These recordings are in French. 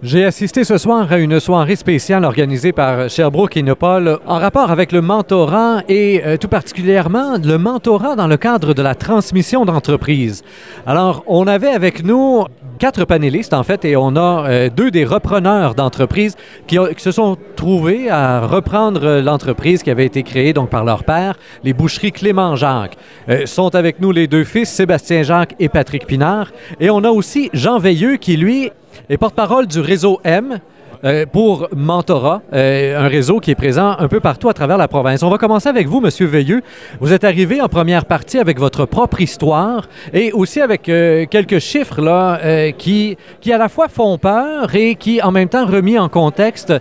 J'ai assisté ce soir à une soirée spéciale organisée par Sherbrooke Innopol en rapport avec le mentorat et euh, tout particulièrement le mentorat dans le cadre de la transmission d'entreprise. Alors, on avait avec nous quatre panélistes en fait et on a euh, deux des repreneurs d'entreprise qui, se sont trouvés à reprendre l'entreprise qui avait été créée donc par leur père, les boucheries Clément Jacques. Euh, sont avec nous les deux fils, Sébastien Jacques et Patrick Pinard. Et on a aussi Jean Veilleux qui lui et porte-parole du réseau M. Euh, pour Mentorat, euh, un réseau qui est présent un peu partout à travers la province. On va commencer avec vous, Monsieur Veilleux. Vous êtes arrivé en première partie avec votre propre histoire et aussi avec euh, quelques chiffres là qui, qui à la fois font peur et qui, en même temps, remis en contexte,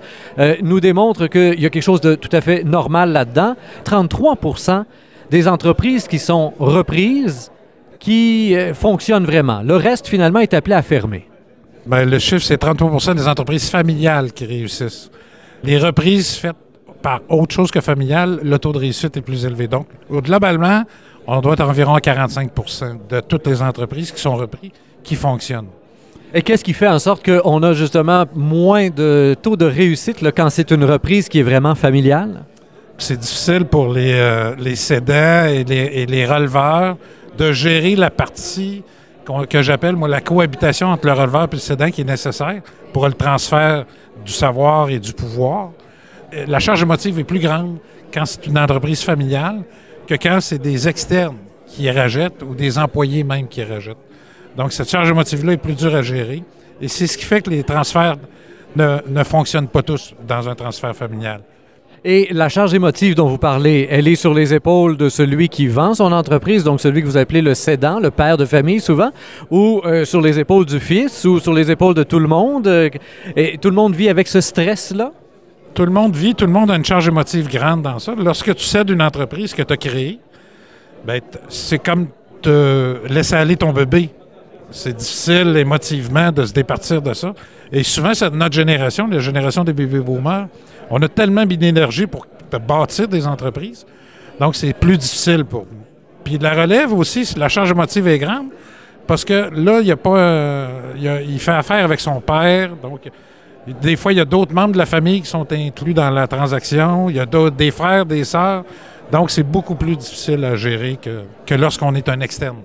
nous démontrent qu'il y a quelque chose de tout à fait normal là-dedans. 33% des entreprises qui sont reprises, qui fonctionnent vraiment. Le reste, finalement, est appelé à fermer. Bien, le chiffre, c'est 33% des entreprises familiales qui réussissent. Les reprises faites par autre chose que familiale, le taux de réussite est plus élevé. Donc, globalement, on doit être environ à 45% de toutes les entreprises qui sont reprises qui fonctionnent. Et qu'est-ce qui fait en sorte qu'on a justement moins de taux de réussite là, quand c'est une reprise qui est vraiment familiale? C'est difficile pour les, euh, les cédants et les, et les releveurs de gérer la partie que j'appelle, moi, la cohabitation entre le releveur et le cédant qui est nécessaire pour le transfert du savoir et du pouvoir. La charge émotive est plus grande quand c'est une entreprise familiale que quand c'est des externes qui rachètent ou des employés même qui rachètent. Donc, cette charge émotive-là est plus dure à gérer. Et c'est ce qui fait que les transferts ne, ne fonctionnent pas tous dans un transfert familial. Et la charge émotive dont vous parlez, elle est sur les épaules de celui qui vend son entreprise, donc celui que vous appelez le cédant, le père de famille souvent, ou euh, sur les épaules du fils, ou sur les épaules de tout le monde. euh, Et tout le monde vit avec ce stress-là? Tout le monde vit, tout le monde a une charge émotive grande dans ça. Lorsque tu cèdes une entreprise que tu as créée, ben, c'est comme te laisser aller ton bébé. C'est difficile émotivement de se départir de ça. Et souvent, c'est notre génération, la génération des bébés boomers, on a tellement d'énergie pour bâtir des entreprises. Donc, c'est plus difficile pour nous. Puis la relève aussi, la charge émotive est grande parce que là, il y a pas, euh, fait affaire avec son père. Donc, des fois, il y a d'autres membres de la famille qui sont inclus dans la transaction. Il y a des frères, des sœurs. Donc, c'est beaucoup plus difficile à gérer que lorsqu'on est un externe.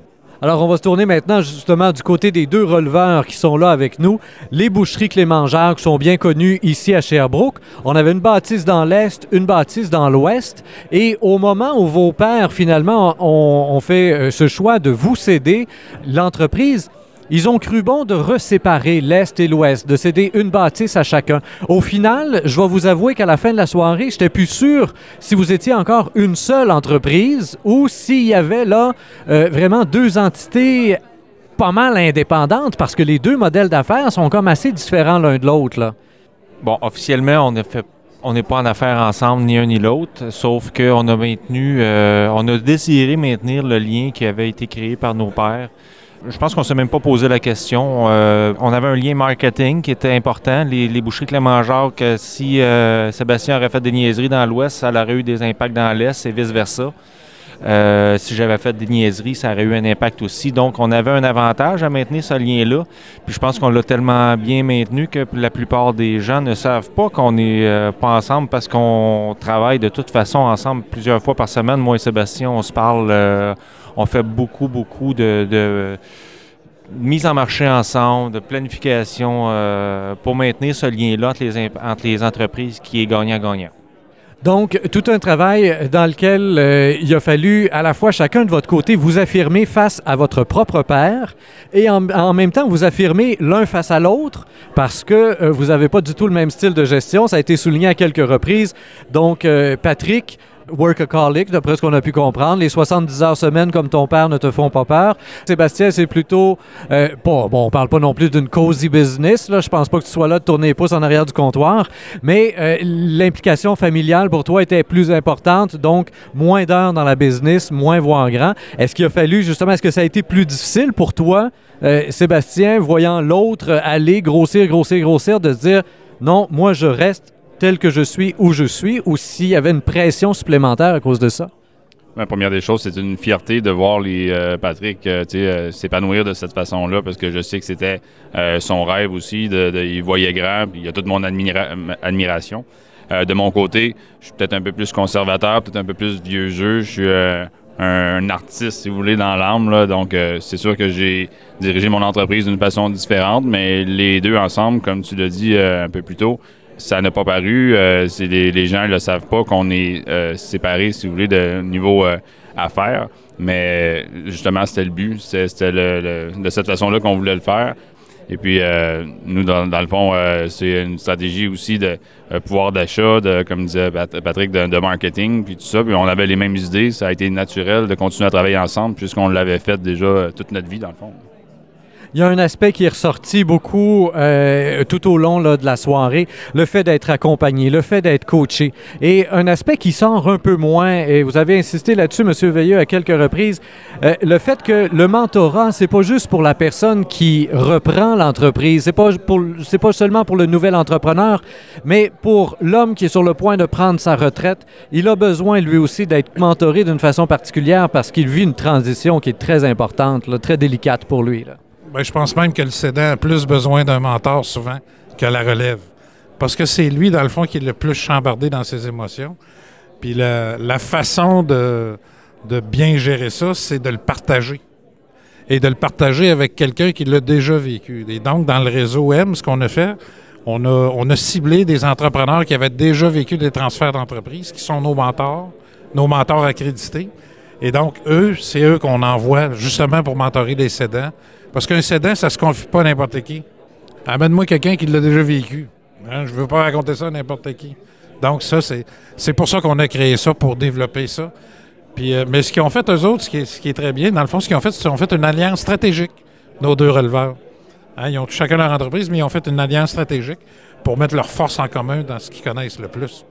Alors, on va se tourner maintenant justement du côté des deux releveurs qui sont là avec nous. Les boucheries Clément Jacques sont bien connues ici à Sherbrooke. On avait une bâtisse dans l'Est, une bâtisse dans l'Ouest. Et au moment où vos pères, finalement, ont, ont fait euh, ce choix de vous céder l'entreprise, ils ont cru bon de reséparer l'Est et l'Ouest, de céder une bâtisse à chacun. Au final, je vais vous avouer qu'à la fin de la soirée, j'étais plus sûr si vous étiez encore une seule entreprise ou s'il y avait là euh, vraiment deux entités pas mal indépendantes parce que les deux modèles d'affaires sont comme assez différents l'un de l'autre. Bon, officiellement, on a fait on n'est pas en affaires ensemble, ni un ni l'autre, sauf qu'on a maintenu, euh, on a désiré maintenir le lien qui avait été créé par nos pères. Je pense qu'on ne s'est même pas posé la question. Euh, on avait un lien marketing qui était important. Les, les boucheries Clément-Jacques, euh, si euh, Sébastien aurait fait des niaiseries dans l'Ouest, ça aurait eu des impacts dans l'Est et vice-versa. Euh, si j'avais fait des niaiseries, ça aurait eu un impact aussi. Donc, on avait un avantage à maintenir ce lien-là. Puis je pense qu'on l'a tellement bien maintenu que la plupart des gens ne savent pas qu'on n'est euh, pas ensemble parce qu'on travaille de toute façon ensemble plusieurs fois par semaine. Moi et Sébastien, on se parle, euh, on fait beaucoup, beaucoup de, de mise en marché ensemble, de planification pour maintenir ce lien-là entre les entreprises qui est gagnant-gagnant. Donc, tout un travail dans lequel euh, il a fallu à la fois chacun de votre côté vous affirmer face à votre propre père et en, même temps vous affirmer l'un face à l'autre parce que euh, vous n'avez pas du tout le même style de gestion. Ça a été souligné à quelques reprises. Donc, euh, Patrick, workaholic, d'après ce qu'on a pu comprendre. Les 70 heures semaine comme ton père ne te font pas peur. Sébastien, c'est plutôt euh, pas, bon, on parle pas non plus d'une cozy business. Là. Je pense pas que tu sois là de tourner les pouces en arrière du comptoir, mais euh, l'implication familiale pour toi était plus importante, donc moins d'heures dans la business, moins voir grand. Est-ce qu'il a fallu justement, est-ce que ça a été plus difficile pour toi, euh, Sébastien, voyant l'autre aller grossir, grossir, grossir, de se dire non, moi je reste tel que je suis où je suis, ou s'il y avait une pression supplémentaire à cause de ça? La première des choses, c'est une fierté de voir les euh, Patrick euh, euh, s'épanouir de cette façon-là parce que je sais que c'était son rêve aussi. De, il voyait grand, puis il a toute mon admiration. de mon côté, je suis peut-être un peu plus conservateur, peut-être un peu plus vieux jeu. Je suis un, artiste, si vous voulez, dans l'âme. Donc, c'est sûr que j'ai dirigé mon entreprise d'une façon différente, mais les deux ensemble, comme tu l'as dit un peu plus tôt, ça n'a pas paru. Euh, les, gens ne le savent pas qu'on est euh, séparés, si vous voulez, de niveau euh, affaires. Mais justement, c'était le but. C'était de cette façon-là qu'on voulait le faire. Et puis, nous, dans, le fond, c'est une stratégie aussi de pouvoir d'achat, de, comme disait Patrick, de, de, marketing, puis tout ça. Puis on avait les mêmes idées. Ça a été naturel de continuer à travailler ensemble puisqu'on l'avait fait déjà toute notre vie, dans le fond. Il y a un aspect qui est ressorti beaucoup euh, tout au long de la soirée, le fait d'être accompagné, le fait d'être coaché. Et un aspect qui sort un peu moins, et vous avez insisté là-dessus, M. Veilleux, à quelques reprises, euh, le fait que le mentorat, c'est pas juste pour la personne qui reprend l'entreprise, c'est pas, pas seulement pour le nouvel entrepreneur, mais pour l'homme qui est sur le point de prendre sa retraite, il a besoin lui aussi d'être mentoré d'une façon particulière parce qu'il vit une transition qui est très importante, très délicate pour lui. Là. Ben, je pense même que le cédant a plus besoin d'un mentor souvent que la relève. Parce que c'est lui, dans le fond, qui est le plus chambardé dans ses émotions. Puis la, façon de, bien gérer ça, c'est de le partager. Et de le partager avec quelqu'un qui l'a déjà vécu. Et donc, dans le réseau M, ce qu'on a fait, on a, on a ciblé des entrepreneurs qui avaient déjà vécu des transferts d'entreprise, qui sont nos mentors, nos mentors accrédités. Et donc, eux, c'est eux qu'on envoie justement pour mentorer des cédants parce qu'un cédant, ça se confie pas à n'importe qui. Amène-moi quelqu'un qui l'a déjà vécu. Hein, je ne veux pas raconter ça à n'importe qui. Donc, ça, c'est pour ça qu'on a créé ça, pour développer ça. Puis, euh, mais ce qu'ils ont fait, eux autres, ce qui, est, ce qui, est, très bien, dans le fond, ce qu'ils ont fait, c'est qu'ils ont fait une alliance stratégique, nos deux releveurs. Hein, ils ont chacun leur entreprise, mais ils ont fait une alliance stratégique pour mettre leurs forces en commun dans ce qu'ils connaissent le plus.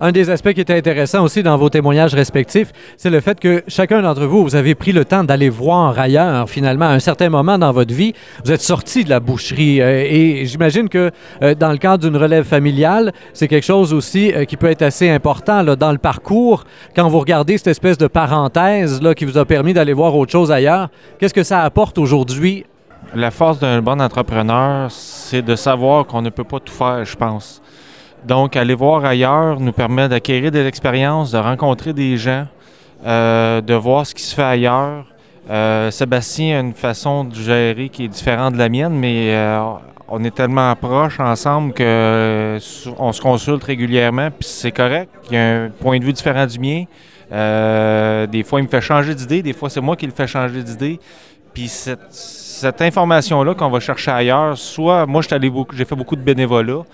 Un des aspects qui était intéressant aussi dans vos témoignages respectifs, c'est le fait que chacun d'entre vous, vous avez pris le temps d'aller voir ailleurs, finalement, à un certain moment dans votre vie. Vous êtes sorti de la boucherie euh, et j'imagine que euh, dans le cadre d'une relève familiale, c'est quelque chose aussi euh, qui peut être assez important dans le parcours. Quand vous regardez cette espèce de parenthèse là, qui vous a permis d'aller voir autre chose ailleurs, qu'est-ce que ça apporte aujourd'hui? La force d'un bon entrepreneur, c'est de savoir qu'on ne peut pas tout faire, je pense. Donc, aller voir ailleurs nous permet d'acquérir des expériences, de rencontrer des gens, euh, de voir ce qui se fait ailleurs. Euh, Sébastien a une façon de gérer qui est différente de la mienne, mais euh, on est tellement proches ensemble qu'on se consulte régulièrement, puis c'est correct. Il y a un point de vue différent du mien. des fois, il me fait changer d'idée, des fois, c'est moi qui le fais changer d'idée. Puis cette, cette information-là qu'on va chercher ailleurs, soit moi, j'ai fait beaucoup de bénévolat.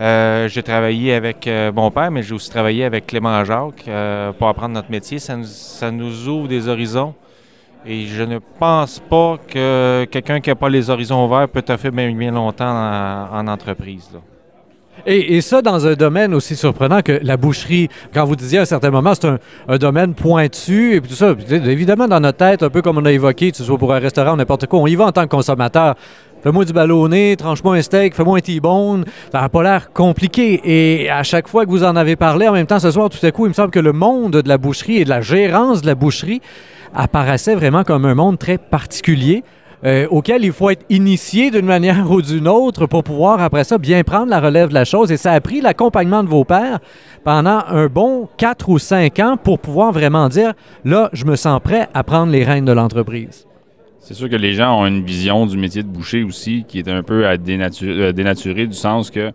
Euh, j'ai travaillé avec euh, mon père, mais j'ai aussi travaillé avec Clément Jacques euh, pour apprendre notre métier. Ça nous, ouvre des horizons. Et je ne pense pas que quelqu'un qui n'a pas les horizons ouverts peut te faire bien, bien longtemps en, entreprise. Et, ça, dans un domaine aussi surprenant que la boucherie, quand vous disiez à un certain moment, c'est un, domaine pointu, et tout ça, évidemment, dans notre tête, un peu comme on a évoqué, que ce soit pour un restaurant ou n'importe quoi, on y va en tant que consommateur. Fais-moi du ballonné, tranche-moi un steak, fais-moi un T-bone. Ça n'a pas l'air compliqué. Et à chaque fois que vous en avez parlé, en même temps, ce soir, tout à coup, il me semble que le monde de la boucherie et de la gérance de la boucherie apparaissait vraiment comme un monde très particulier. Euh, auquel il faut être initié d'une manière ou d'une autre pour pouvoir, après ça, bien prendre la relève de la chose. Et ça a pris l'accompagnement de vos pères pendant un bon quatre ou cinq ans pour pouvoir vraiment dire, là, je me sens prêt à prendre les rênes de l'entreprise. C'est sûr que les gens ont une vision du métier de boucher aussi qui est un peu à dénaturer du sens que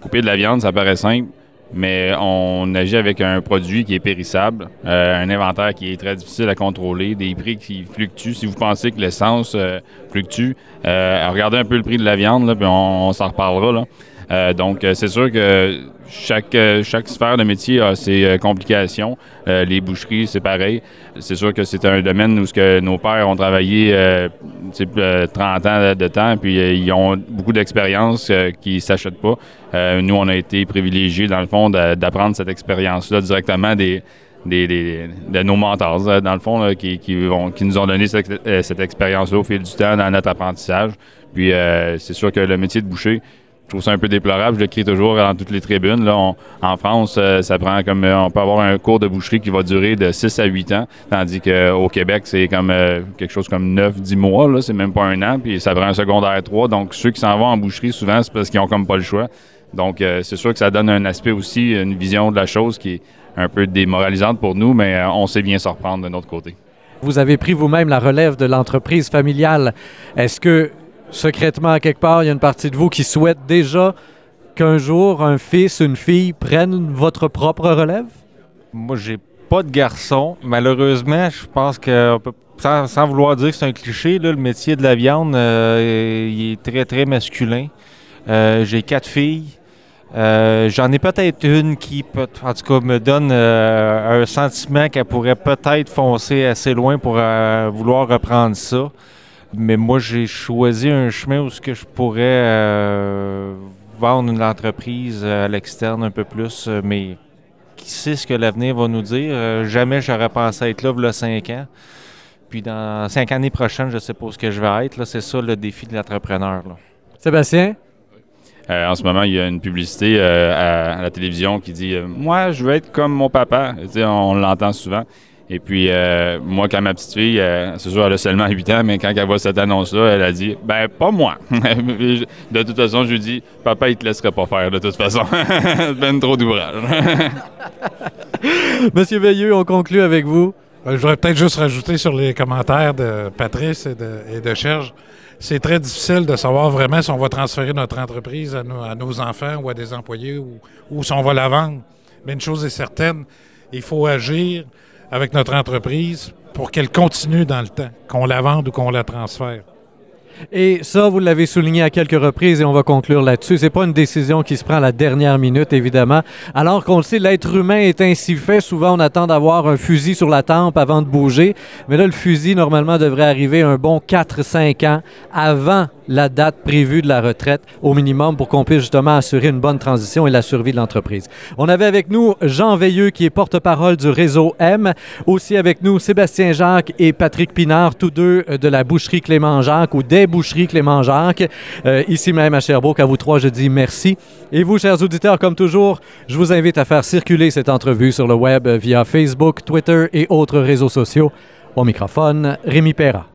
couper de la viande, ça paraît simple, mais on agit avec un produit qui est périssable, euh, un inventaire qui est très difficile à contrôler, des prix qui fluctuent. Si vous pensez que l'essence euh, fluctue, euh, regardez un peu le prix de la viande, puis on, s'en reparlera. Là. Euh, donc, euh, c'est sûr que chaque, euh, chaque sphère de métier a ses complications. les boucheries, c'est pareil. C'est sûr que c'est un domaine où ce que nos pères ont travaillé 30 ans de temps, puis ils ont beaucoup d'expérience qui ne s'achètent pas. nous, on a été privilégiés, dans le fond, d'apprendre cette expérience-là directement des, de nos mentors, dans le fond, qui, qui, qui, nous ont donné cette, cette expérience-là au fil du temps dans notre apprentissage. Puis, c'est sûr que le métier de boucher, Je trouve ça un peu déplorable. Je le crie toujours dans toutes les tribunes. Là, en France, euh, ça prend comme euh, on peut avoir un cours de boucherie qui va durer de 6 à 8 ans, tandis qu'au Québec, c'est comme euh, quelque chose comme 9-10 mois. Là, c'est même pas un an, puis ça prend un secondaire 3. Donc, ceux qui s'en vont en boucherie, souvent, c'est parce qu'ils ont comme pas le choix. Donc, c'est sûr que ça donne un aspect aussi, une vision de la chose qui est un peu démoralisante pour nous, mais on sait bien se reprendre de notre côté. Vous avez pris vous-même la relève de l'entreprise familiale. Est-ce que secrètement, à quelque part, il y a une partie de vous qui souhaite déjà qu'un jour, un fils, une fille prenne votre propre relève? Moi, j'ai pas de garçon. Malheureusement, je pense que, sans, vouloir dire que c'est un cliché, le métier de la viande, euh, est très, très masculin. Euh, j'ai quatre filles. Euh, j'en ai peut-être une qui, peut, en tout cas, me donne un sentiment qu'elle pourrait peut-être foncer assez loin pour vouloir reprendre ça. Mais moi, j'ai choisi un chemin où ce que je pourrais euh, vendre une entreprise à l'externe un peu plus, euh, mais qui sait ce que l'avenir va nous dire. Euh, jamais j'aurais pensé être là, il y a cinq ans. Puis dans cinq années prochaines, je ne sais pas où ce que je vais être. C'est ça le défi de l'entrepreneur. Sébastien? en ce moment, il y a une publicité à, la télévision qui dit Moi, je veux être comme mon papa. on l'entend souvent. Et puis, euh, moi, quand ma petite fille, euh, c'est sûr, elle a seulement 8 ans, mais quand elle voit cette annonce-là, elle a dit Ben, pas moi. de toute façon, je lui dis Papa, il te laisserait pas faire, de toute façon. ben trop d'ouvrage. Monsieur Veilleux, on conclut avec vous. Euh, je voudrais peut-être juste rajouter sur les commentaires de Patrice et de, et de Serge. C'est très difficile de savoir vraiment si on va transférer notre entreprise à nos, enfants ou à des employés ou, ou si on va la vendre. Mais une chose est certaine, il faut agir avec notre entreprise pour qu'elle continue dans le temps, qu'on la vende ou qu'on la transfère. Et ça, vous l'avez souligné à quelques reprises et on va conclure là-dessus. C'est pas une décision qui se prend à la dernière minute, évidemment. Alors qu'on le sait, l'être humain est ainsi fait. Souvent, on attend d'avoir un fusil sur la tempe avant de bouger. Mais là, le fusil, normalement, devrait arriver un bon 4-5 ans avant la date prévue de la retraite au minimum pour qu'on puisse justement assurer une bonne transition et la survie de l'entreprise. On avait avec nous Jean Veilleux qui est porte-parole du réseau M, aussi avec nous Sébastien Jacques et Patrick Pinard, tous deux de la boucherie Clément Jacques ou des boucheries Clément Jacques. Euh, ici même à Sherbrooke, à vous trois, je dis merci. Et vous, chers auditeurs, comme toujours, je vous invite à faire circuler cette entrevue sur le web via Facebook, Twitter et autres réseaux sociaux. Au microphone, Rémi Perra.